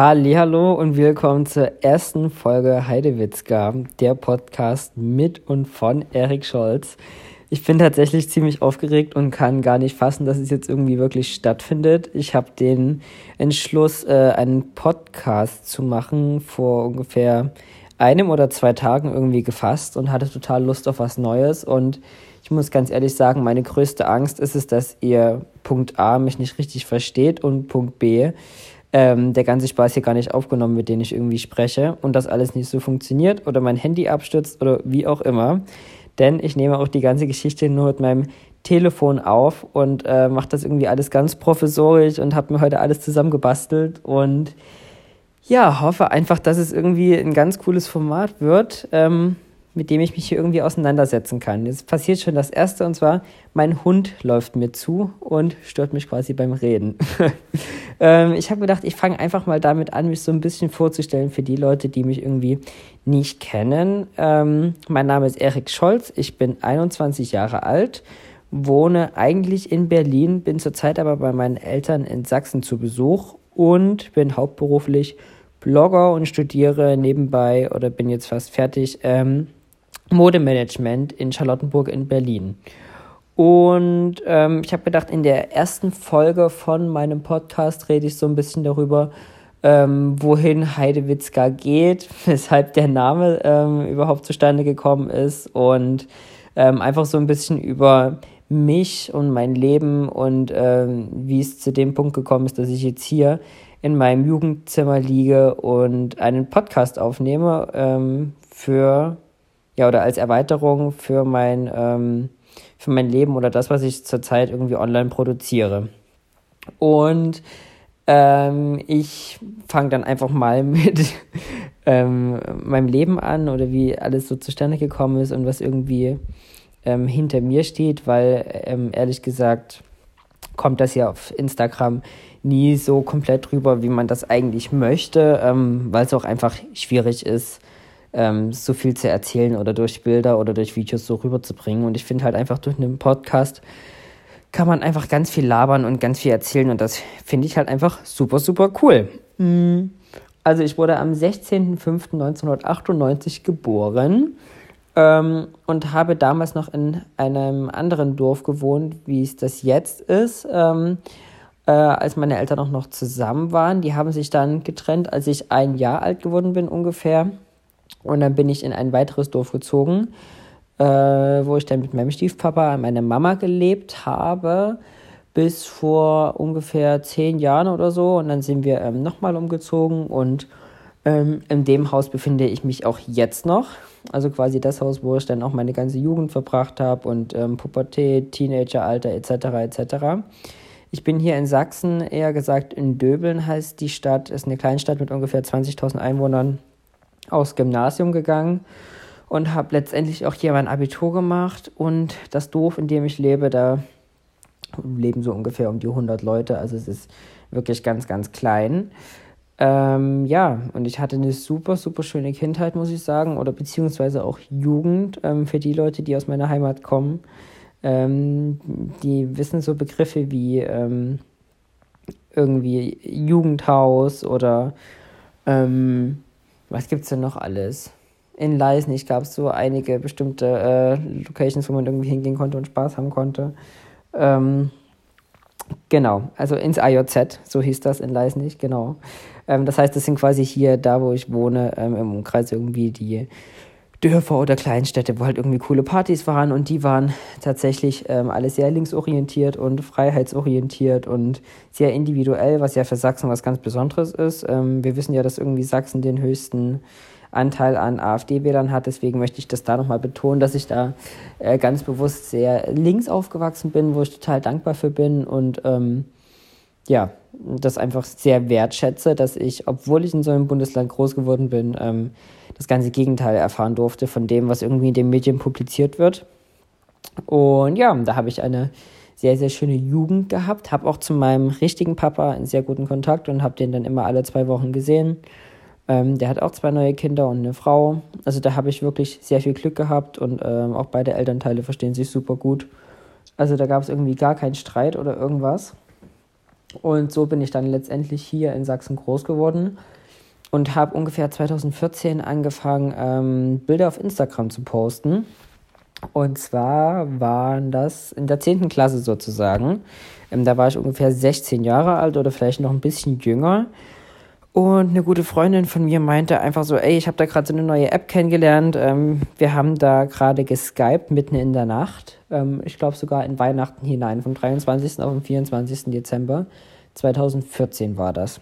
Hallo und willkommen zur ersten Folge Heidewitzka, der Podcast mit und von Erik Scholz. Ich bin tatsächlich ziemlich aufgeregt und kann gar nicht fassen, dass es jetzt irgendwie wirklich stattfindet. Ich habe den Entschluss, äh, einen Podcast zu machen, vor ungefähr einem oder zwei Tagen irgendwie gefasst und hatte total Lust auf was Neues. Und ich muss ganz ehrlich sagen, meine größte Angst ist es, dass ihr Punkt A mich nicht richtig versteht und Punkt B, ähm, der ganze Spaß hier gar nicht aufgenommen, mit dem ich irgendwie spreche und das alles nicht so funktioniert oder mein Handy abstürzt oder wie auch immer. Denn ich nehme auch die ganze Geschichte nur mit meinem Telefon auf und äh, mache das irgendwie alles ganz professorisch und habe mir heute alles zusammengebastelt und ja, hoffe einfach, dass es irgendwie ein ganz cooles Format wird. Ähm, mit dem ich mich hier irgendwie auseinandersetzen kann. Jetzt passiert schon das Erste und zwar, mein Hund läuft mir zu und stört mich quasi beim Reden. ähm, ich habe gedacht, ich fange einfach mal damit an, mich so ein bisschen vorzustellen für die Leute, die mich irgendwie nicht kennen. Ähm, mein Name ist Erik Scholz, ich bin 21 Jahre alt, wohne eigentlich in Berlin, bin zurzeit aber bei meinen Eltern in Sachsen zu Besuch und bin hauptberuflich Blogger und studiere nebenbei oder bin jetzt fast fertig ähm, Modemanagement in Charlottenburg in Berlin. Und ähm, ich habe gedacht, in der ersten Folge von meinem Podcast rede ich so ein bisschen darüber, ähm, wohin Heidewitzka geht, weshalb der Name ähm, überhaupt zustande gekommen ist und ähm, einfach so ein bisschen über mich und mein Leben und ähm, wie es zu dem Punkt gekommen ist, dass ich jetzt hier in meinem Jugendzimmer liege und einen Podcast aufnehme ähm, für ja, oder als Erweiterung für mein, ähm, für mein Leben oder das, was ich zurzeit irgendwie online produziere. Und ähm, ich fange dann einfach mal mit ähm, meinem Leben an oder wie alles so zustande gekommen ist und was irgendwie ähm, hinter mir steht, weil ähm, ehrlich gesagt kommt das ja auf Instagram nie so komplett rüber, wie man das eigentlich möchte, ähm, weil es auch einfach schwierig ist, ähm, so viel zu erzählen oder durch Bilder oder durch Videos so rüberzubringen. Und ich finde halt einfach durch einen Podcast kann man einfach ganz viel labern und ganz viel erzählen und das finde ich halt einfach super, super cool. Mhm. Also ich wurde am 16.05.1998 geboren ähm, und habe damals noch in einem anderen Dorf gewohnt, wie es das jetzt ist. Ähm, äh, als meine Eltern auch noch zusammen waren. Die haben sich dann getrennt, als ich ein Jahr alt geworden bin ungefähr. Und dann bin ich in ein weiteres Dorf gezogen, äh, wo ich dann mit meinem Stiefpapa und meiner Mama gelebt habe, bis vor ungefähr zehn Jahren oder so. Und dann sind wir ähm, nochmal umgezogen und ähm, in dem Haus befinde ich mich auch jetzt noch. Also quasi das Haus, wo ich dann auch meine ganze Jugend verbracht habe und ähm, Pubertät, Teenageralter etc. etc. Ich bin hier in Sachsen, eher gesagt in Döbeln heißt die Stadt, ist eine Kleinstadt mit ungefähr 20.000 Einwohnern aufs Gymnasium gegangen und habe letztendlich auch hier mein Abitur gemacht. Und das Dorf, in dem ich lebe, da leben so ungefähr um die 100 Leute. Also es ist wirklich ganz, ganz klein. Ähm, ja, und ich hatte eine super, super schöne Kindheit, muss ich sagen, oder beziehungsweise auch Jugend ähm, für die Leute, die aus meiner Heimat kommen. Ähm, die wissen so Begriffe wie ähm, irgendwie Jugendhaus oder ähm, was gibt's denn noch alles? In Leisnig gab es so einige bestimmte äh, Locations, wo man irgendwie hingehen konnte und Spaß haben konnte. Ähm, genau, also ins IOZ, so hieß das in Leisnig, genau. Ähm, das heißt, das sind quasi hier, da wo ich wohne, ähm, im Umkreis irgendwie die Dörfer oder Kleinstädte, wo halt irgendwie coole Partys waren und die waren tatsächlich ähm, alle sehr linksorientiert und freiheitsorientiert und sehr individuell, was ja für Sachsen was ganz Besonderes ist. Ähm, wir wissen ja, dass irgendwie Sachsen den höchsten Anteil an AfD-Wählern hat, deswegen möchte ich das da nochmal betonen, dass ich da äh, ganz bewusst sehr links aufgewachsen bin, wo ich total dankbar für bin und ähm, ja, das einfach sehr wertschätze, dass ich, obwohl ich in so einem Bundesland groß geworden bin, ähm, das ganze Gegenteil erfahren durfte von dem, was irgendwie in den Medien publiziert wird. Und ja, da habe ich eine sehr, sehr schöne Jugend gehabt, habe auch zu meinem richtigen Papa einen sehr guten Kontakt und habe den dann immer alle zwei Wochen gesehen. Ähm, der hat auch zwei neue Kinder und eine Frau. Also da habe ich wirklich sehr viel Glück gehabt und ähm, auch beide Elternteile verstehen sich super gut. Also da gab es irgendwie gar keinen Streit oder irgendwas. Und so bin ich dann letztendlich hier in Sachsen groß geworden und habe ungefähr 2014 angefangen, ähm, Bilder auf Instagram zu posten. Und zwar waren das in der 10. Klasse sozusagen. Ähm, da war ich ungefähr 16 Jahre alt oder vielleicht noch ein bisschen jünger. Und eine gute Freundin von mir meinte einfach so, ey, ich habe da gerade so eine neue App kennengelernt. Ähm, wir haben da gerade geskypt mitten in der Nacht. Ähm, ich glaube sogar in Weihnachten hinein, vom 23. auf den 24. Dezember 2014 war das.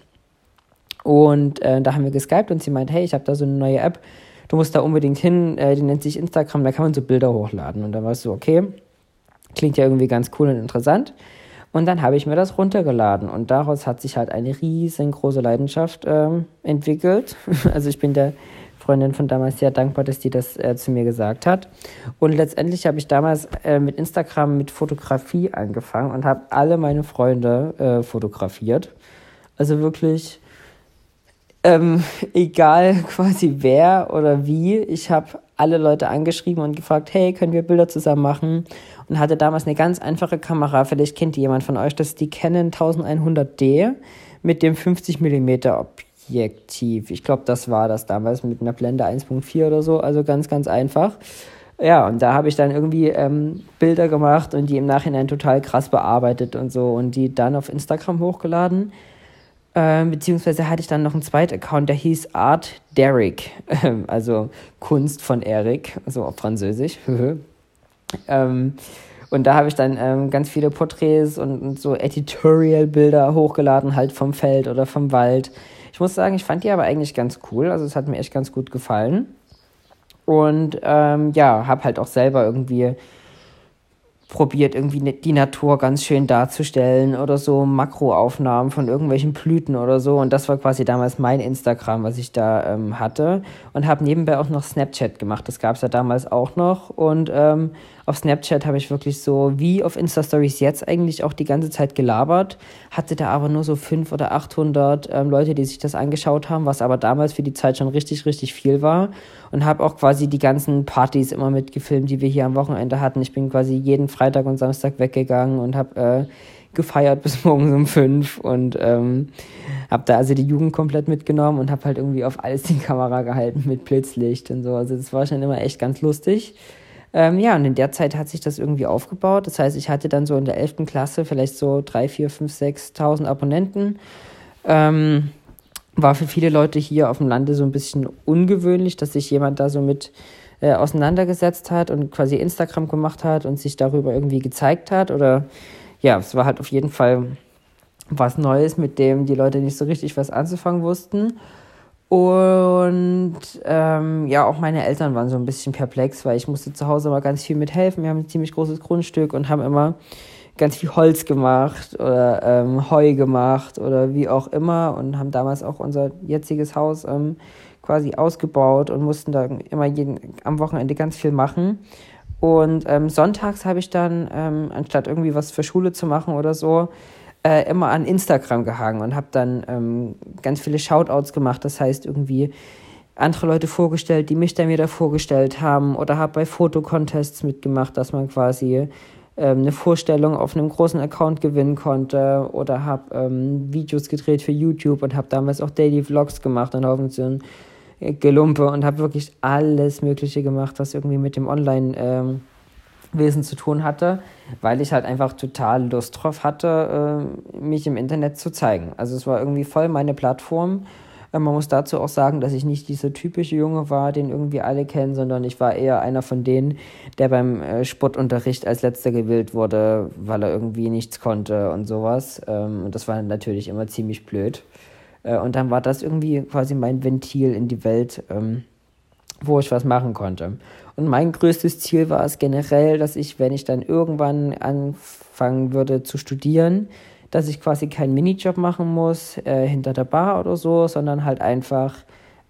Und äh, da haben wir geskypt und sie meint, hey, ich habe da so eine neue App. Du musst da unbedingt hin, äh, die nennt sich Instagram, da kann man so Bilder hochladen. Und dann war es so, okay, klingt ja irgendwie ganz cool und interessant. Und dann habe ich mir das runtergeladen und daraus hat sich halt eine riesengroße Leidenschaft ähm, entwickelt. Also ich bin der Freundin von damals sehr dankbar, dass die das äh, zu mir gesagt hat. Und letztendlich habe ich damals äh, mit Instagram mit Fotografie angefangen und habe alle meine Freunde äh, fotografiert. Also wirklich ähm, egal quasi wer oder wie. Ich habe alle Leute angeschrieben und gefragt, hey, können wir Bilder zusammen machen? Und hatte damals eine ganz einfache Kamera. Vielleicht kennt die jemand von euch. Das ist die Canon 1100D mit dem 50 mm Objektiv. Ich glaube, das war das damals mit einer Blende 1.4 oder so. Also ganz, ganz einfach. Ja, und da habe ich dann irgendwie ähm, Bilder gemacht und die im Nachhinein total krass bearbeitet und so und die dann auf Instagram hochgeladen. Ähm, beziehungsweise hatte ich dann noch einen zweiten Account, der hieß Art Derek, ähm, also Kunst von Eric, also auf Französisch. ähm, und da habe ich dann ähm, ganz viele Porträts und, und so Editorial-Bilder hochgeladen, halt vom Feld oder vom Wald. Ich muss sagen, ich fand die aber eigentlich ganz cool, also es hat mir echt ganz gut gefallen. Und ähm, ja, habe halt auch selber irgendwie probiert, irgendwie ne, die Natur ganz schön darzustellen oder so Makroaufnahmen von irgendwelchen Blüten oder so. Und das war quasi damals mein Instagram, was ich da ähm, hatte. Und habe nebenbei auch noch Snapchat gemacht. Das gab es ja damals auch noch. Und ähm, auf Snapchat habe ich wirklich so wie auf Insta-Stories jetzt eigentlich auch die ganze Zeit gelabert, hatte da aber nur so 500 oder 800 ähm, Leute, die sich das angeschaut haben, was aber damals für die Zeit schon richtig, richtig viel war. Und habe auch quasi die ganzen Partys immer mitgefilmt, die wir hier am Wochenende hatten. Ich bin quasi jeden Freitag und Samstag weggegangen und habe äh, gefeiert bis morgens um fünf und ähm, habe da also die Jugend komplett mitgenommen und habe halt irgendwie auf alles die Kamera gehalten mit Blitzlicht und so. Also das war schon immer echt ganz lustig. Ähm, ja, und in der Zeit hat sich das irgendwie aufgebaut. Das heißt, ich hatte dann so in der 11. Klasse vielleicht so 3, 4, 5, 6.000 Abonnenten. Ähm, war für viele Leute hier auf dem Lande so ein bisschen ungewöhnlich, dass sich jemand da so mit äh, auseinandergesetzt hat und quasi Instagram gemacht hat und sich darüber irgendwie gezeigt hat. Oder ja, es war halt auf jeden Fall was Neues, mit dem die Leute nicht so richtig was anzufangen wussten. Und ähm, ja, auch meine Eltern waren so ein bisschen perplex, weil ich musste zu Hause immer ganz viel mithelfen. Wir haben ein ziemlich großes Grundstück und haben immer ganz viel Holz gemacht oder ähm, Heu gemacht oder wie auch immer und haben damals auch unser jetziges Haus ähm, quasi ausgebaut und mussten da immer jeden, am Wochenende ganz viel machen. Und ähm, sonntags habe ich dann, ähm, anstatt irgendwie was für Schule zu machen oder so, äh, immer an Instagram gehangen und habe dann ähm, ganz viele Shoutouts gemacht. Das heißt irgendwie andere Leute vorgestellt, die mich dann wieder vorgestellt haben oder habe bei Fotocontests mitgemacht, dass man quasi ähm, eine Vorstellung auf einem großen Account gewinnen konnte oder habe ähm, Videos gedreht für YouTube und habe damals auch Daily Vlogs gemacht und auf so ein Gelumpe und habe wirklich alles Mögliche gemacht, was irgendwie mit dem Online ähm, Wesen zu tun hatte, weil ich halt einfach total Lust drauf hatte, äh, mich im Internet zu zeigen. Also es war irgendwie voll meine Plattform. Äh, man muss dazu auch sagen, dass ich nicht dieser typische Junge war, den irgendwie alle kennen, sondern ich war eher einer von denen, der beim äh, Sportunterricht als letzter gewählt wurde, weil er irgendwie nichts konnte und sowas. Ähm, und das war natürlich immer ziemlich blöd. Und dann war das irgendwie quasi mein Ventil in die Welt. Wo ich was machen konnte. Und mein größtes Ziel war es generell, dass ich, wenn ich dann irgendwann anfangen würde zu studieren, dass ich quasi keinen Minijob machen muss äh, hinter der Bar oder so, sondern halt einfach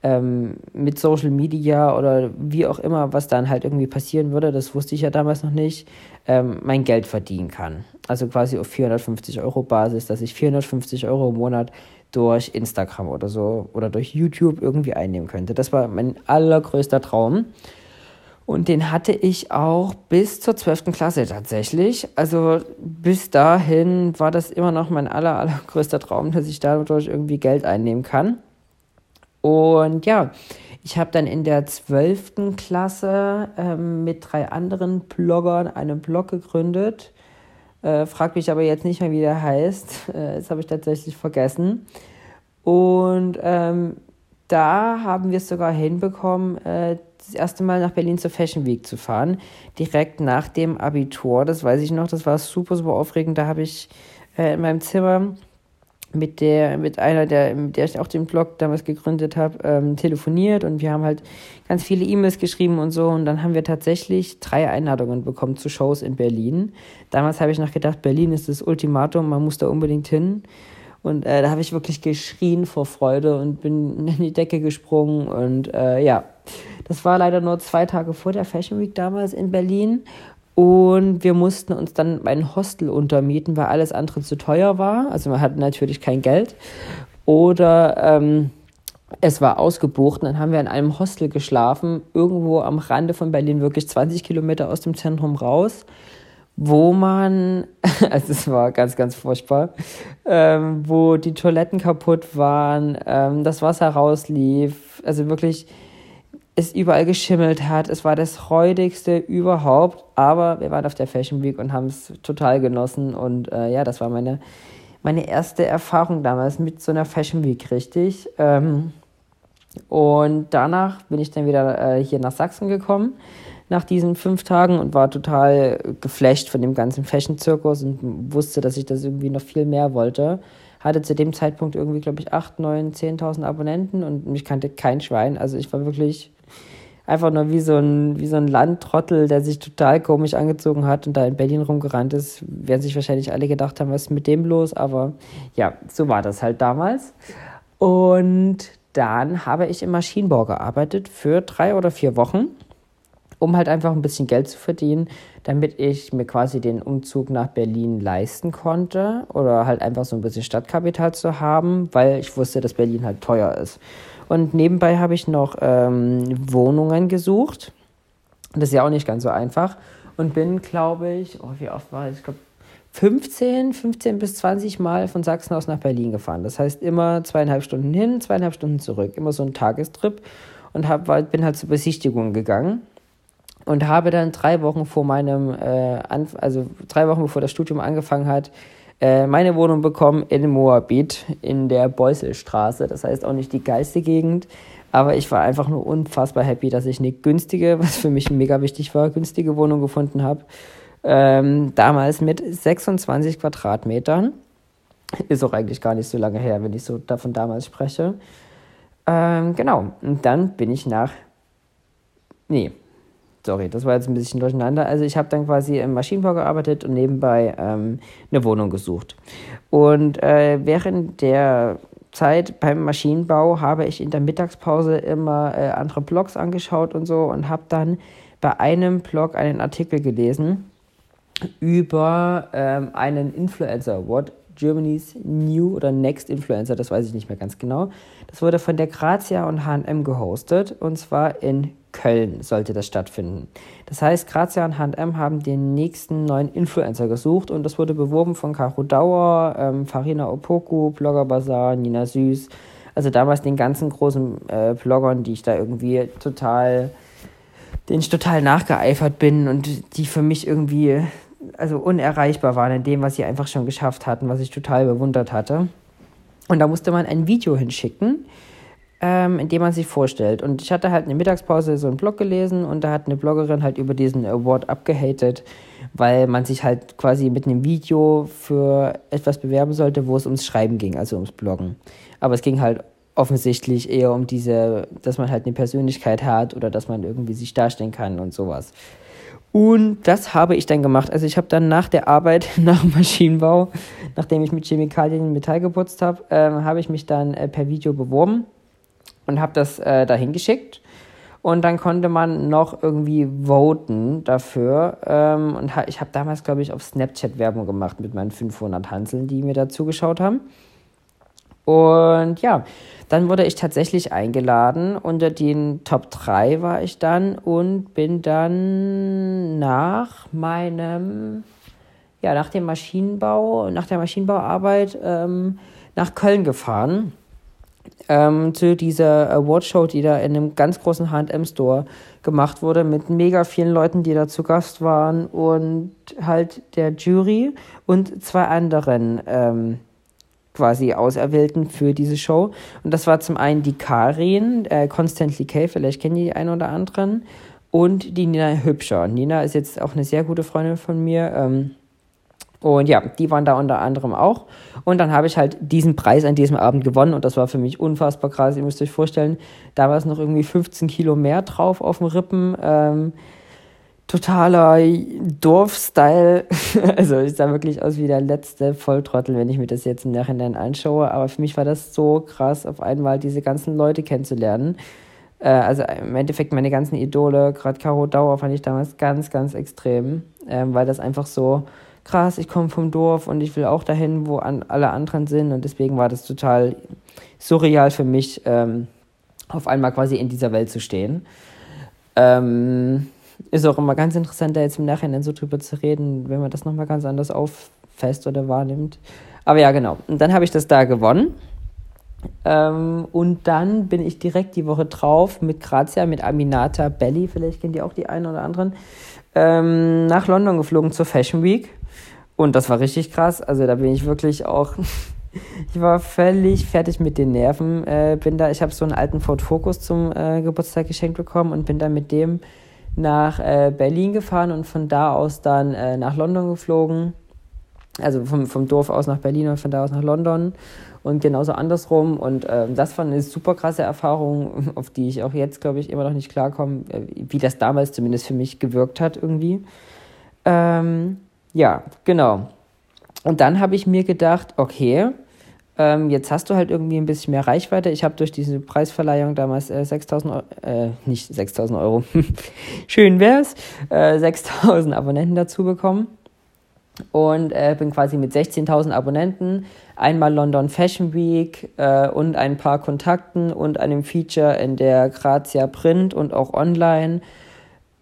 ähm, mit Social Media oder wie auch immer, was dann halt irgendwie passieren würde, das wusste ich ja damals noch nicht, ähm, mein Geld verdienen kann. Also quasi auf 450 Euro Basis, dass ich 450 Euro im Monat durch Instagram oder so oder durch YouTube irgendwie einnehmen könnte. Das war mein allergrößter Traum. Und den hatte ich auch bis zur 12. Klasse tatsächlich. Also bis dahin war das immer noch mein aller, allergrößter Traum, dass ich dadurch irgendwie Geld einnehmen kann. Und ja, ich habe dann in der 12. Klasse ähm, mit drei anderen Bloggern einen Blog gegründet. Äh, frag mich aber jetzt nicht mehr, wie der heißt. Äh, das habe ich tatsächlich vergessen. Und ähm, da haben wir es sogar hinbekommen, äh, das erste Mal nach Berlin zur Fashion Week zu fahren. Direkt nach dem Abitur. Das weiß ich noch. Das war super, super aufregend. Da habe ich äh, in meinem Zimmer mit der, mit einer, der, mit der ich auch den Blog damals gegründet habe, ähm, telefoniert und wir haben halt ganz viele E-Mails geschrieben und so und dann haben wir tatsächlich drei Einladungen bekommen zu Shows in Berlin. Damals habe ich noch gedacht, Berlin ist das Ultimatum, man muss da unbedingt hin. Und äh, da habe ich wirklich geschrien vor Freude und bin in die Decke gesprungen und äh, ja, das war leider nur zwei Tage vor der Fashion Week damals in Berlin. Und wir mussten uns dann ein Hostel untermieten, weil alles andere zu teuer war. Also man hatte natürlich kein Geld. Oder ähm, es war ausgebucht. Und dann haben wir in einem Hostel geschlafen, irgendwo am Rande von Berlin, wirklich 20 Kilometer aus dem Zentrum raus, wo man, also es war ganz, ganz furchtbar, ähm, wo die Toiletten kaputt waren, ähm, das Wasser rauslief. Also wirklich es überall geschimmelt hat. Es war das räudigste überhaupt. Aber wir waren auf der Fashion Week und haben es total genossen. Und äh, ja, das war meine, meine erste Erfahrung damals mit so einer Fashion Week, richtig. Ähm, und danach bin ich dann wieder äh, hier nach Sachsen gekommen, nach diesen fünf Tagen und war total geflasht von dem ganzen Fashion-Zirkus und wusste, dass ich das irgendwie noch viel mehr wollte hatte zu dem Zeitpunkt irgendwie, glaube ich, 8, 9, 10.000 Abonnenten und mich kannte kein Schwein. Also ich war wirklich einfach nur wie so ein, wie so ein Landtrottel, der sich total komisch angezogen hat und da in Berlin rumgerannt ist, werden sich wahrscheinlich alle gedacht haben, was ist mit dem los? Aber ja, so war das halt damals. Und dann habe ich im Maschinenbau gearbeitet für drei oder vier Wochen, um halt einfach ein bisschen Geld zu verdienen, damit ich mir quasi den Umzug nach Berlin leisten konnte oder halt einfach so ein bisschen Stadtkapital zu haben, weil ich wusste, dass Berlin halt teuer ist. Und nebenbei habe ich noch ähm, Wohnungen gesucht. Das ist ja auch nicht ganz so einfach. Und bin, glaube ich, oh, wie oft war ich? Ich glaube, 15, 15 bis 20 Mal von Sachsen aus nach Berlin gefahren. Das heißt immer zweieinhalb Stunden hin, zweieinhalb Stunden zurück. Immer so ein Tagestrip. Und hab, bin halt zur Besichtigung gegangen und habe dann drei Wochen vor meinem, äh, also drei Wochen bevor das Studium angefangen hat, äh, meine Wohnung bekommen in Moabit in der Beuselstraße. Das heißt auch nicht die geilste Gegend. Aber ich war einfach nur unfassbar happy, dass ich eine günstige, was für mich mega wichtig war, günstige Wohnung gefunden habe. Ähm, damals mit 26 Quadratmetern. Ist auch eigentlich gar nicht so lange her, wenn ich so davon damals spreche. Ähm, genau. Und dann bin ich nach. Nee, sorry, das war jetzt ein bisschen durcheinander. Also ich habe dann quasi im Maschinenbau gearbeitet und nebenbei ähm, eine Wohnung gesucht. Und äh, während der Zeit beim Maschinenbau habe ich in der Mittagspause immer äh, andere Blogs angeschaut und so und habe dann bei einem Blog einen Artikel gelesen über ähm, einen Influencer, what Germany's New oder Next Influencer, das weiß ich nicht mehr ganz genau. Das wurde von der Grazia und H&M gehostet und zwar in Köln sollte das stattfinden. Das heißt, Grazia und H&M haben den nächsten neuen Influencer gesucht und das wurde beworben von Caro Dauer, ähm, Farina Opoku, Blogger Bazaar, Nina Süß, also damals den ganzen großen äh, Bloggern, die ich da irgendwie total, denen ich total nachgeeifert bin und die für mich irgendwie also unerreichbar waren in dem, was sie einfach schon geschafft hatten, was ich total bewundert hatte. Und da musste man ein Video hinschicken, ähm, in dem man sich vorstellt. Und ich hatte halt eine Mittagspause so einen Blog gelesen und da hat eine Bloggerin halt über diesen Award abgehatet, weil man sich halt quasi mit einem Video für etwas bewerben sollte, wo es ums Schreiben ging, also ums Bloggen. Aber es ging halt offensichtlich eher um diese, dass man halt eine Persönlichkeit hat oder dass man irgendwie sich darstellen kann und sowas. Und das habe ich dann gemacht. Also ich habe dann nach der Arbeit, nach Maschinenbau, nachdem ich mit Chemikalien Metall geputzt habe, äh, habe ich mich dann äh, per Video beworben und habe das äh, dahin geschickt. Und dann konnte man noch irgendwie voten dafür. Ähm, und ha ich habe damals, glaube ich, auf Snapchat Werbung gemacht mit meinen 500 Hanseln, die mir da zugeschaut haben. Und ja, dann wurde ich tatsächlich eingeladen. Unter den Top 3 war ich dann und bin dann nach meinem, ja, nach dem Maschinenbau, nach der Maschinenbauarbeit ähm, nach Köln gefahren. Ähm, zu dieser Awardshow, die da in einem ganz großen HM-Store gemacht wurde, mit mega vielen Leuten, die da zu Gast waren und halt der Jury und zwei anderen ähm, quasi Auserwählten für diese Show. Und das war zum einen die Karin, äh, Constantly Kay, vielleicht kennen die einen oder anderen, und die Nina Hübscher. Nina ist jetzt auch eine sehr gute Freundin von mir. Ähm, und ja, die waren da unter anderem auch. Und dann habe ich halt diesen Preis an diesem Abend gewonnen und das war für mich unfassbar krass. Ihr müsst euch vorstellen, da war es noch irgendwie 15 Kilo mehr drauf auf dem Rippen. Ähm, totaler Dorfstyle. also ich sah wirklich aus wie der letzte Volltrottel, wenn ich mir das jetzt im Nachhinein anschaue. Aber für mich war das so krass, auf einmal diese ganzen Leute kennenzulernen. Äh, also im Endeffekt meine ganzen Idole, gerade Caro Dauer fand ich damals ganz, ganz extrem, äh, weil das einfach so krass, ich komme vom Dorf und ich will auch dahin, wo an, alle anderen sind. Und deswegen war das total surreal für mich, ähm, auf einmal quasi in dieser Welt zu stehen. Ähm, ist auch immer ganz interessant, da jetzt im Nachhinein so drüber zu reden, wenn man das nochmal ganz anders auffasst oder wahrnimmt. Aber ja, genau. Und dann habe ich das da gewonnen. Ähm, und dann bin ich direkt die Woche drauf mit Grazia, mit Aminata Belly, vielleicht kennt ihr auch die einen oder anderen, ähm, nach London geflogen zur Fashion Week. Und das war richtig krass. Also da bin ich wirklich auch. ich war völlig fertig mit den Nerven. Äh, bin da, ich habe so einen alten Ford Focus zum äh, Geburtstag geschenkt bekommen und bin da mit dem nach äh, Berlin gefahren und von da aus dann äh, nach London geflogen. Also vom, vom Dorf aus nach Berlin und von da aus nach London und genauso andersrum. Und ähm, das war eine super krasse Erfahrung, auf die ich auch jetzt, glaube ich, immer noch nicht klarkomme, äh, wie das damals zumindest für mich gewirkt hat irgendwie. Ähm, ja, genau. Und dann habe ich mir gedacht, okay, ähm, jetzt hast du halt irgendwie ein bisschen mehr Reichweite. Ich habe durch diese Preisverleihung damals äh, 6000 Euro, äh, nicht 6000 Euro, schön wär's, äh, 6000 Abonnenten dazu bekommen. Und äh, bin quasi mit 16.000 Abonnenten, einmal London Fashion Week äh, und ein paar Kontakten und einem Feature in der Grazia Print und auch online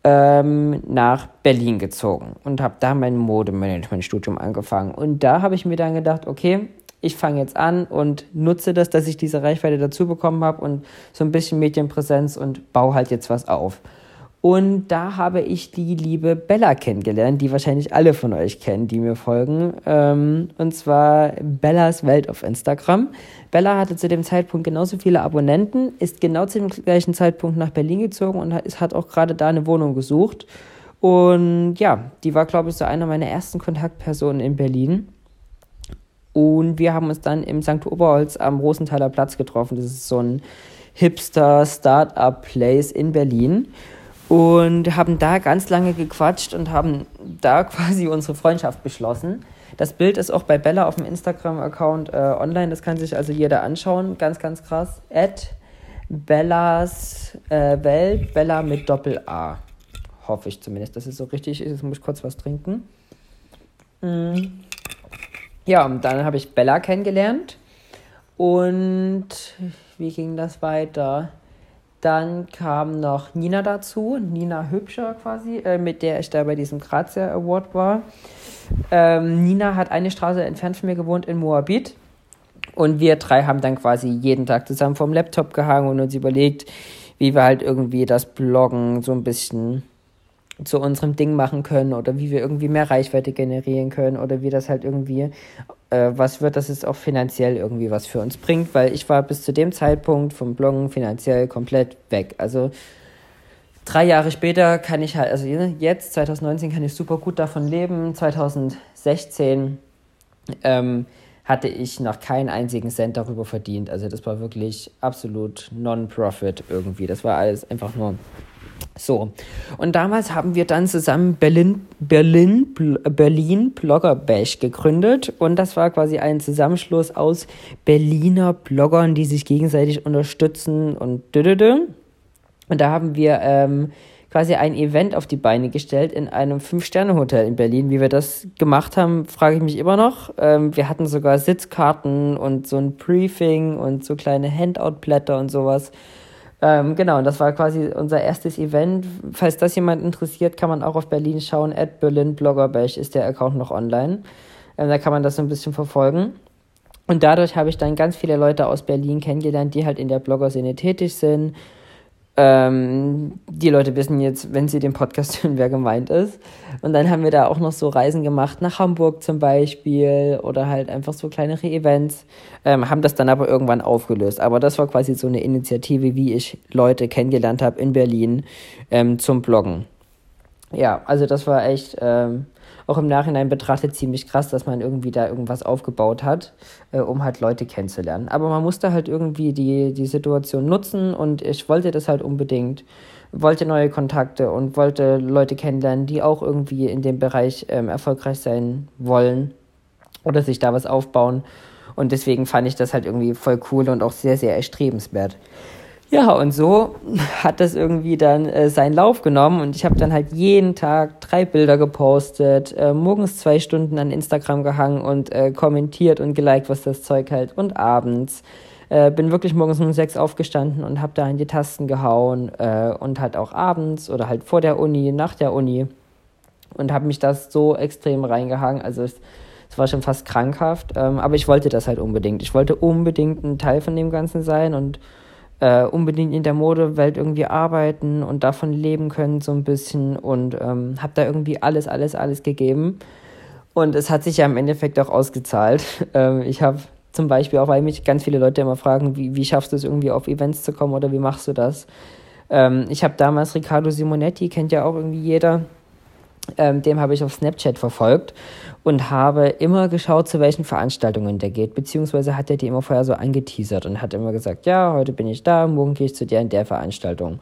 ähm, nach Berlin gezogen und habe da mein Modemanagement-Studium angefangen. Und da habe ich mir dann gedacht, okay, ich fange jetzt an und nutze das, dass ich diese Reichweite dazu bekommen habe und so ein bisschen Medienpräsenz und baue halt jetzt was auf. Und da habe ich die liebe Bella kennengelernt, die wahrscheinlich alle von euch kennen, die mir folgen. Ähm, und zwar Bellas Welt auf Instagram. Bella hatte zu dem Zeitpunkt genauso viele Abonnenten, ist genau zu dem gleichen Zeitpunkt nach Berlin gezogen und hat auch gerade da eine Wohnung gesucht. Und ja, die war, glaube ich, so einer meiner ersten Kontaktpersonen in Berlin. Und wir haben uns dann im St. Oberholz am Rosenthaler Platz getroffen. Das ist so ein Hipster-Startup-Place in Berlin. Und haben da ganz lange gequatscht und haben da quasi unsere Freundschaft beschlossen. Das Bild ist auch bei Bella auf dem Instagram-Account äh, online. Das kann sich also jeder anschauen. Ganz, ganz krass. At Bellas äh, Welt, Bella mit Doppel-A. Hoffe ich zumindest, dass es so richtig ist. Jetzt muss ich kurz was trinken. Mm. Ja, und dann habe ich Bella kennengelernt. Und wie ging das weiter? Dann kam noch Nina dazu, Nina Hübscher quasi, äh, mit der ich da bei diesem Grazia Award war. Ähm, Nina hat eine Straße entfernt von mir gewohnt in Moabit. Und wir drei haben dann quasi jeden Tag zusammen vorm Laptop gehangen und uns überlegt, wie wir halt irgendwie das Bloggen so ein bisschen zu unserem Ding machen können oder wie wir irgendwie mehr Reichweite generieren können oder wie das halt irgendwie äh, was wird, dass es auch finanziell irgendwie was für uns bringt, weil ich war bis zu dem Zeitpunkt vom Bloggen finanziell komplett weg. Also drei Jahre später kann ich halt, also jetzt 2019 kann ich super gut davon leben. 2016 ähm, hatte ich noch keinen einzigen Cent darüber verdient. Also das war wirklich absolut Non-Profit irgendwie. Das war alles einfach nur so, und damals haben wir dann zusammen Berlin, Berlin, Berlin Blogger Bash gegründet und das war quasi ein Zusammenschluss aus Berliner Bloggern, die sich gegenseitig unterstützen und dödödö. Und da haben wir ähm, quasi ein Event auf die Beine gestellt in einem Fünf-Sterne-Hotel in Berlin. Wie wir das gemacht haben, frage ich mich immer noch. Ähm, wir hatten sogar Sitzkarten und so ein Briefing und so kleine Handout-Blätter und sowas. Ähm, genau, und das war quasi unser erstes Event. Falls das jemand interessiert, kann man auch auf Berlin schauen. At Berlin Bloggerbash ist der Account noch online. Ähm, da kann man das so ein bisschen verfolgen. Und dadurch habe ich dann ganz viele Leute aus Berlin kennengelernt, die halt in der Blogger-Szene tätig sind. Ähm, die Leute wissen jetzt, wenn sie den Podcast hören, wer gemeint ist. Und dann haben wir da auch noch so Reisen gemacht, nach Hamburg zum Beispiel oder halt einfach so kleinere Events, ähm, haben das dann aber irgendwann aufgelöst. Aber das war quasi so eine Initiative, wie ich Leute kennengelernt habe in Berlin ähm, zum Bloggen. Ja, also das war echt ähm, auch im Nachhinein betrachtet ziemlich krass, dass man irgendwie da irgendwas aufgebaut hat, äh, um halt Leute kennenzulernen. Aber man musste halt irgendwie die, die Situation nutzen und ich wollte das halt unbedingt, wollte neue Kontakte und wollte Leute kennenlernen, die auch irgendwie in dem Bereich ähm, erfolgreich sein wollen oder sich da was aufbauen. Und deswegen fand ich das halt irgendwie voll cool und auch sehr, sehr erstrebenswert. Ja, und so hat das irgendwie dann äh, seinen Lauf genommen und ich habe dann halt jeden Tag drei Bilder gepostet, äh, morgens zwei Stunden an Instagram gehangen und äh, kommentiert und geliked, was das Zeug hält und abends. Äh, bin wirklich morgens um sechs aufgestanden und habe da in die Tasten gehauen äh, und halt auch abends oder halt vor der Uni, nach der Uni und habe mich das so extrem reingehangen. Also es, es war schon fast krankhaft, ähm, aber ich wollte das halt unbedingt. Ich wollte unbedingt ein Teil von dem Ganzen sein und äh, unbedingt in der Modewelt irgendwie arbeiten und davon leben können so ein bisschen und ähm, habe da irgendwie alles, alles, alles gegeben. Und es hat sich ja im Endeffekt auch ausgezahlt. Ähm, ich habe zum Beispiel auch, weil mich ganz viele Leute immer fragen, wie, wie schaffst du es irgendwie auf Events zu kommen oder wie machst du das? Ähm, ich habe damals Riccardo Simonetti, kennt ja auch irgendwie jeder, ähm, dem habe ich auf Snapchat verfolgt und habe immer geschaut, zu welchen Veranstaltungen der geht. Beziehungsweise hat er die immer vorher so angeteasert und hat immer gesagt, ja, heute bin ich da, morgen gehe ich zu der in der Veranstaltung.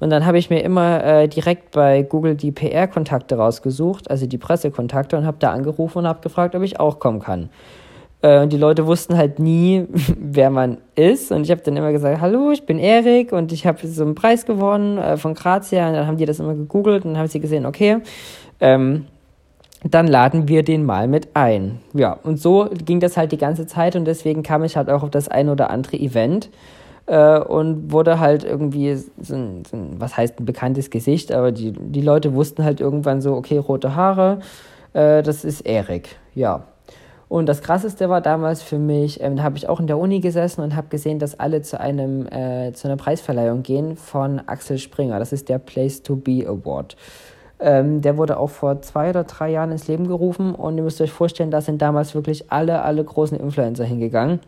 Und dann habe ich mir immer äh, direkt bei Google die PR-Kontakte rausgesucht, also die Pressekontakte, und habe da angerufen und habe gefragt, ob ich auch kommen kann. Äh, und die Leute wussten halt nie, wer man ist. Und ich habe dann immer gesagt, hallo, ich bin Erik und ich habe so einen Preis gewonnen äh, von Grazia. Und dann haben die das immer gegoogelt und dann haben sie gesehen, okay, ähm, dann laden wir den mal mit ein. Ja, und so ging das halt die ganze Zeit und deswegen kam ich halt auch auf das ein oder andere Event äh, und wurde halt irgendwie so ein, so ein, was heißt ein bekanntes Gesicht, aber die, die Leute wussten halt irgendwann so, okay, rote Haare, äh, das ist Erik, ja. Und das Krasseste war damals für mich, ähm, da habe ich auch in der Uni gesessen und habe gesehen, dass alle zu einem äh, zu einer Preisverleihung gehen von Axel Springer. Das ist der Place to Be Award. Ähm, der wurde auch vor zwei oder drei Jahren ins Leben gerufen und ihr müsst euch vorstellen, da sind damals wirklich alle, alle großen Influencer hingegangen.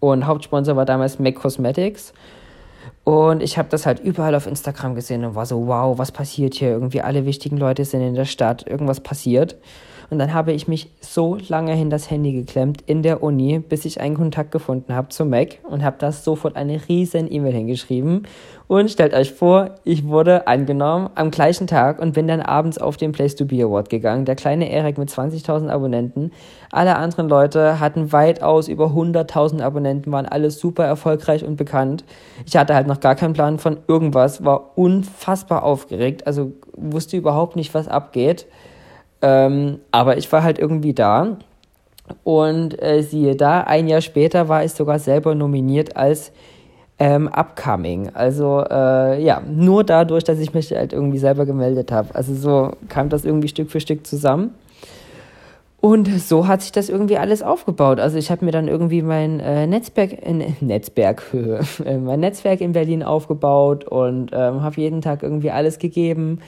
Und Hauptsponsor war damals MAC Cosmetics. Und ich habe das halt überall auf Instagram gesehen und war so, wow, was passiert hier? Irgendwie alle wichtigen Leute sind in der Stadt, irgendwas passiert. Und dann habe ich mich so lange hin das Handy geklemmt in der Uni, bis ich einen Kontakt gefunden habe zu Mac und habe das sofort eine riesen E-Mail hingeschrieben. Und stellt euch vor, ich wurde angenommen am gleichen Tag und bin dann abends auf den Place to Be Award gegangen. Der kleine Erik mit 20.000 Abonnenten. Alle anderen Leute hatten weitaus über 100.000 Abonnenten, waren alle super erfolgreich und bekannt. Ich hatte halt noch gar keinen Plan von irgendwas, war unfassbar aufgeregt, also wusste überhaupt nicht, was abgeht. Ähm, aber ich war halt irgendwie da. Und äh, siehe da, ein Jahr später war ich sogar selber nominiert als ähm, Upcoming. Also äh, ja, nur dadurch, dass ich mich halt irgendwie selber gemeldet habe. Also so kam das irgendwie Stück für Stück zusammen. Und so hat sich das irgendwie alles aufgebaut. Also ich habe mir dann irgendwie mein äh, Netzwerk, äh, Netzwerk, mein Netzwerk in Berlin aufgebaut und ähm, habe jeden Tag irgendwie alles gegeben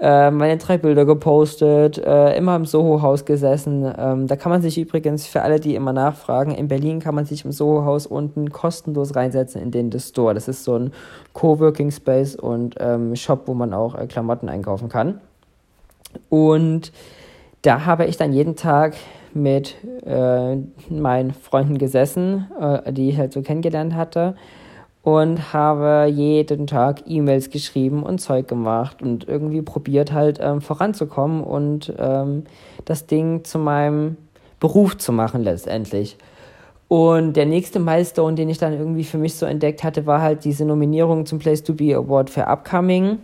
äh, meine drei Bilder gepostet, äh, immer im Soho-Haus gesessen. Ähm, da kann man sich übrigens, für alle, die immer nachfragen, in Berlin kann man sich im Soho-Haus unten kostenlos reinsetzen in den The Store. Das ist so ein Coworking Space und ähm, Shop, wo man auch äh, Klamotten einkaufen kann. Und da habe ich dann jeden Tag mit äh, meinen Freunden gesessen, äh, die ich halt so kennengelernt hatte und habe jeden Tag E-Mails geschrieben und Zeug gemacht und irgendwie probiert halt ähm, voranzukommen und ähm, das Ding zu meinem Beruf zu machen letztendlich. Und der nächste Milestone, den ich dann irgendwie für mich so entdeckt hatte, war halt diese Nominierung zum Place to Be Award für Upcoming.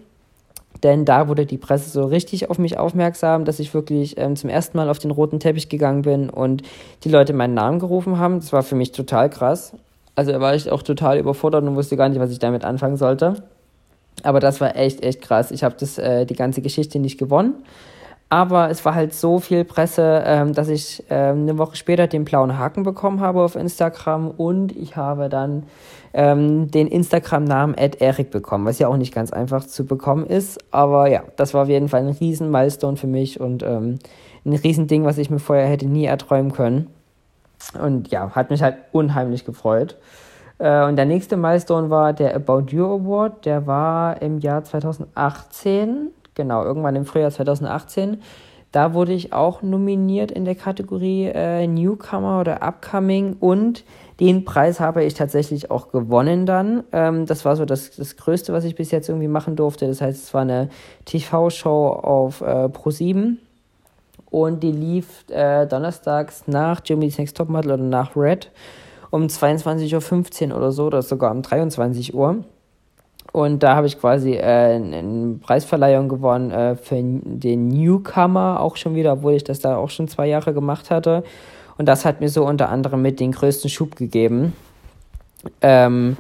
denn da wurde die Presse so richtig auf mich aufmerksam, dass ich wirklich ähm, zum ersten Mal auf den roten Teppich gegangen bin und die Leute meinen Namen gerufen haben. Das war für mich total krass. Also da war ich auch total überfordert und wusste gar nicht, was ich damit anfangen sollte. Aber das war echt, echt krass. Ich habe äh, die ganze Geschichte nicht gewonnen. Aber es war halt so viel Presse, ähm, dass ich ähm, eine Woche später den blauen Haken bekommen habe auf Instagram und ich habe dann ähm, den Instagram-Namen Eric bekommen, was ja auch nicht ganz einfach zu bekommen ist. Aber ja, das war auf jeden Fall ein riesen Milestone für mich und ähm, ein riesen Ding, was ich mir vorher hätte nie erträumen können. Und ja, hat mich halt unheimlich gefreut. Äh, und der nächste Milestone war der About You Award. Der war im Jahr 2018 genau, irgendwann im Frühjahr 2018. Da wurde ich auch nominiert in der Kategorie äh, Newcomer oder Upcoming und den Preis habe ich tatsächlich auch gewonnen dann. Ähm, das war so das, das Größte, was ich bis jetzt irgendwie machen durfte. Das heißt, es war eine TV-Show auf äh, Pro7 und die lief äh, donnerstags nach Jimmy's Next Topmodel oder nach Red um 22.15 Uhr oder so oder sogar um 23 Uhr. Und da habe ich quasi äh, eine Preisverleihung gewonnen äh, für den Newcomer auch schon wieder, obwohl ich das da auch schon zwei Jahre gemacht hatte. Und das hat mir so unter anderem mit den größten Schub gegeben. Ähm,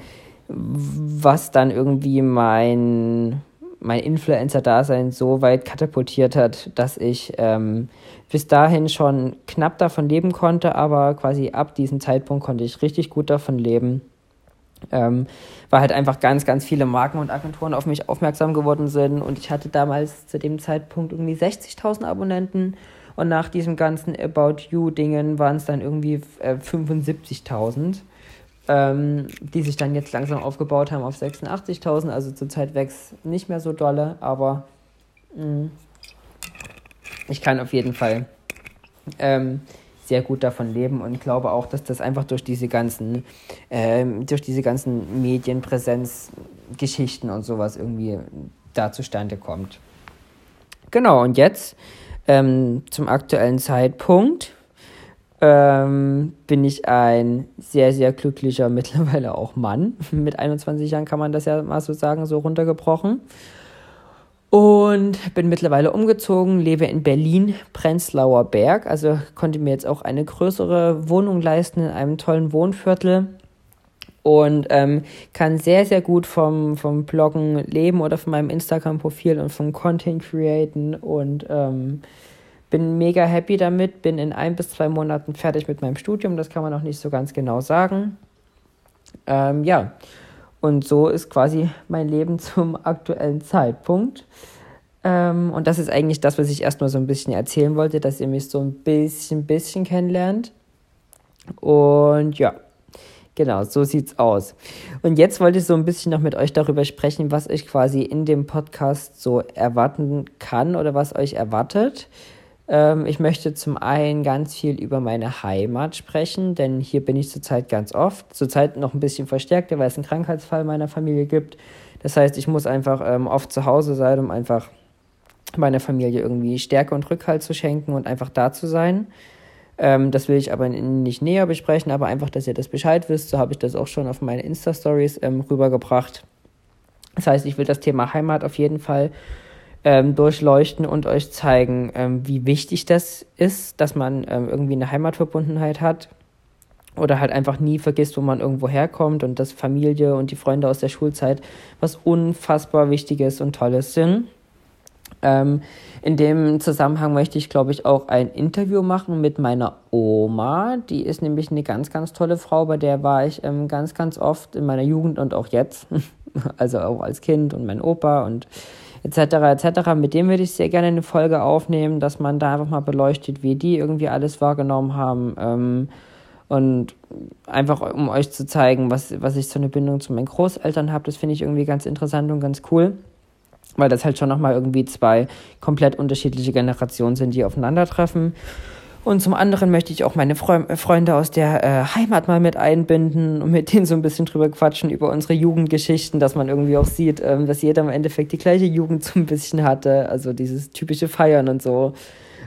was dann irgendwie mein, mein Influencer-Dasein so weit katapultiert hat, dass ich ähm, bis dahin schon knapp davon leben konnte, aber quasi ab diesem Zeitpunkt konnte ich richtig gut davon leben. Ähm, weil halt einfach ganz, ganz viele Marken und Agenturen auf mich aufmerksam geworden sind und ich hatte damals zu dem Zeitpunkt irgendwie 60.000 Abonnenten und nach diesem ganzen About You-Dingen waren es dann irgendwie äh, 75.000, ähm, die sich dann jetzt langsam aufgebaut haben auf 86.000, also zurzeit wächst nicht mehr so dolle, aber mh, mm, ich kann auf jeden Fall ähm, sehr gut davon leben und glaube auch, dass das einfach durch diese ganzen, ähm, durch diese ganzen Medienpräsenz, Geschichten und sowas irgendwie da zustande kommt. Genau, und jetzt ähm, zum aktuellen Zeitpunkt ähm, bin ich ein sehr, sehr glücklicher, mittlerweile auch Mann. Mit 21 Jahren kann man das ja mal so sagen, so runtergebrochen. Und bin mittlerweile umgezogen, lebe in Berlin, Prenzlauer Berg. Also konnte mir jetzt auch eine größere Wohnung leisten in einem tollen Wohnviertel. Und ähm, kann sehr, sehr gut vom, vom Bloggen leben oder von meinem Instagram-Profil und vom Content createn. Und ähm, bin mega happy damit. Bin in ein bis zwei Monaten fertig mit meinem Studium. Das kann man noch nicht so ganz genau sagen. Ähm, ja. Und so ist quasi mein Leben zum aktuellen Zeitpunkt. Ähm, und das ist eigentlich das, was ich erstmal so ein bisschen erzählen wollte, dass ihr mich so ein bisschen, bisschen kennenlernt. Und ja, genau, so sieht's aus. Und jetzt wollte ich so ein bisschen noch mit euch darüber sprechen, was euch quasi in dem Podcast so erwarten kann oder was euch erwartet. Ähm, ich möchte zum einen ganz viel über meine Heimat sprechen, denn hier bin ich zurzeit ganz oft. Zurzeit noch ein bisschen verstärkter, weil es einen Krankheitsfall meiner Familie gibt. Das heißt, ich muss einfach ähm, oft zu Hause sein, um einfach meiner Familie irgendwie Stärke und Rückhalt zu schenken und einfach da zu sein. Ähm, das will ich aber nicht näher besprechen, aber einfach, dass ihr das Bescheid wisst. So habe ich das auch schon auf meine Insta-Stories ähm, rübergebracht. Das heißt, ich will das Thema Heimat auf jeden Fall ähm, durchleuchten und euch zeigen, ähm, wie wichtig das ist, dass man ähm, irgendwie eine Heimatverbundenheit hat oder halt einfach nie vergisst, wo man irgendwo herkommt und dass Familie und die Freunde aus der Schulzeit was unfassbar Wichtiges und Tolles sind. Ähm, in dem Zusammenhang möchte ich, glaube ich, auch ein Interview machen mit meiner Oma. Die ist nämlich eine ganz, ganz tolle Frau, bei der war ich ähm, ganz, ganz oft in meiner Jugend und auch jetzt. also auch als Kind und mein Opa und etc. etc. Mit dem würde ich sehr gerne eine Folge aufnehmen, dass man da einfach mal beleuchtet, wie die irgendwie alles wahrgenommen haben. Ähm, und einfach um euch zu zeigen, was, was ich so eine Bindung zu meinen Großeltern habe, das finde ich irgendwie ganz interessant und ganz cool. Weil das halt schon nochmal irgendwie zwei komplett unterschiedliche Generationen sind, die aufeinandertreffen. Und zum anderen möchte ich auch meine Fre Freunde aus der äh, Heimat mal mit einbinden und mit denen so ein bisschen drüber quatschen über unsere Jugendgeschichten, dass man irgendwie auch sieht, ähm, dass jeder im Endeffekt die gleiche Jugend so ein bisschen hatte, also dieses typische Feiern und so.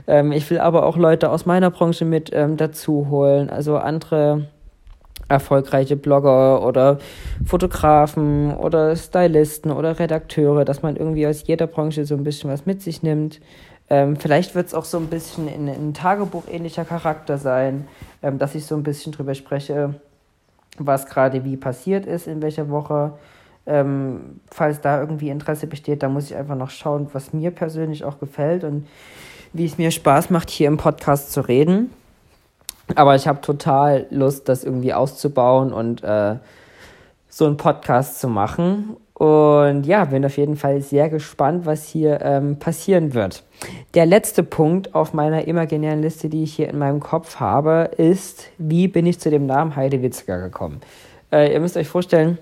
Ähm, ich will aber auch Leute aus meiner Branche mit ähm, dazu holen, also andere erfolgreiche Blogger oder Fotografen oder Stylisten oder Redakteure, dass man irgendwie aus jeder Branche so ein bisschen was mit sich nimmt. Ähm, vielleicht wird es auch so ein bisschen in, in Tagebuch ähnlicher Charakter sein, ähm, dass ich so ein bisschen drüber spreche, was gerade wie passiert ist, in welcher Woche. Ähm, falls da irgendwie Interesse besteht, da muss ich einfach noch schauen, was mir persönlich auch gefällt und wie es mir Spaß macht, hier im Podcast zu reden. Aber ich habe total Lust, das irgendwie auszubauen und äh, so einen Podcast zu machen. Und ja, bin auf jeden Fall sehr gespannt, was hier ähm, passieren wird. Der letzte Punkt auf meiner imaginären Liste, die ich hier in meinem Kopf habe, ist, wie bin ich zu dem Namen Heidewitzka gekommen? Äh, ihr müsst euch vorstellen,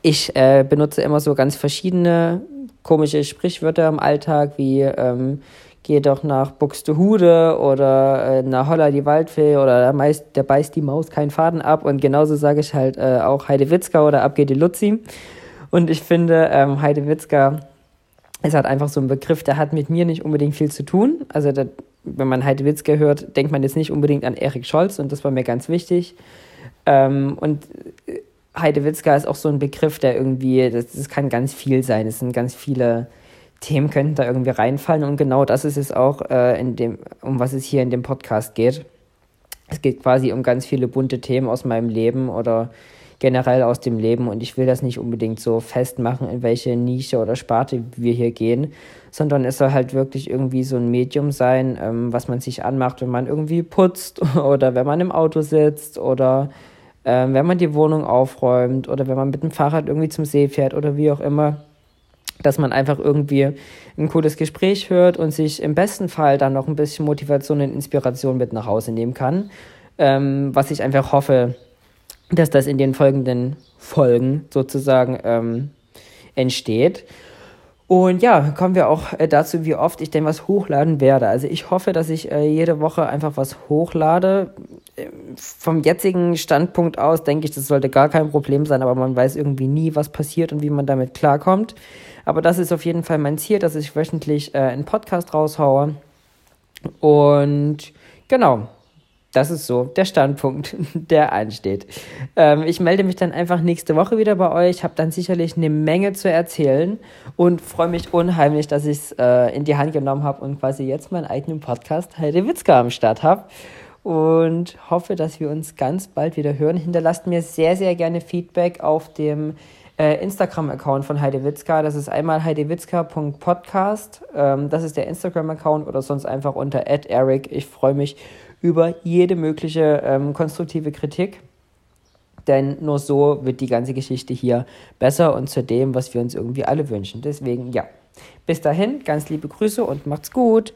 ich äh, benutze immer so ganz verschiedene komische Sprichwörter im Alltag, wie ähm, geh doch nach Buxtehude oder äh, nach Holla die Waldfee oder der, meist, der beißt die Maus keinen Faden ab und genauso sage ich halt äh, auch Heidewitzka oder ab geht die Luzi. Und ich finde, ähm, Heidewitzka ist halt einfach so ein Begriff, der hat mit mir nicht unbedingt viel zu tun. Also da, wenn man Heidewitzka hört, denkt man jetzt nicht unbedingt an Erik Scholz und das war mir ganz wichtig. Ähm, und äh, Heidewitzka ist auch so ein Begriff, der irgendwie, das, das kann ganz viel sein. Es sind ganz viele Themen könnten da irgendwie reinfallen. Und genau das ist es auch, äh, in dem, um was es hier in dem Podcast geht. Es geht quasi um ganz viele bunte Themen aus meinem Leben oder generell aus dem Leben. Und ich will das nicht unbedingt so festmachen, in welche Nische oder Sparte wir hier gehen, sondern es soll halt wirklich irgendwie so ein Medium sein, ähm, was man sich anmacht, wenn man irgendwie putzt oder wenn man im Auto sitzt oder ähm, wenn man die Wohnung aufräumt oder wenn man mit dem Fahrrad irgendwie zum See fährt oder wie auch immer dass man einfach irgendwie ein cooles Gespräch hört und sich im besten Fall dann noch ein bisschen Motivation und Inspiration mit nach Hause nehmen kann. Ähm, was ich einfach hoffe, dass das in den folgenden Folgen sozusagen ähm, entsteht. Und ja, kommen wir auch äh, dazu, wie oft ich denn was hochladen werde. Also ich hoffe, dass ich äh, jede Woche einfach was hochlade. Vom jetzigen Standpunkt aus denke ich, das sollte gar kein Problem sein, aber man weiß irgendwie nie, was passiert und wie man damit klarkommt. Aber das ist auf jeden Fall mein Ziel, dass ich wöchentlich äh, einen Podcast raushaue. Und genau, das ist so der Standpunkt, der ansteht. Ähm, ich melde mich dann einfach nächste Woche wieder bei euch, habe dann sicherlich eine Menge zu erzählen und freue mich unheimlich, dass ich es äh, in die Hand genommen habe und quasi jetzt meinen eigenen Podcast Heide Witzka am Start habe. Und hoffe, dass wir uns ganz bald wieder hören. Hinterlasst mir sehr, sehr gerne Feedback auf dem äh, Instagram-Account von Heidewitzka. Das ist einmal heidewitzka.podcast. Ähm, das ist der Instagram-Account oder sonst einfach unter Eric. Ich freue mich über jede mögliche ähm, konstruktive Kritik. Denn nur so wird die ganze Geschichte hier besser und zu dem, was wir uns irgendwie alle wünschen. Deswegen, ja. Bis dahin, ganz liebe Grüße und macht's gut.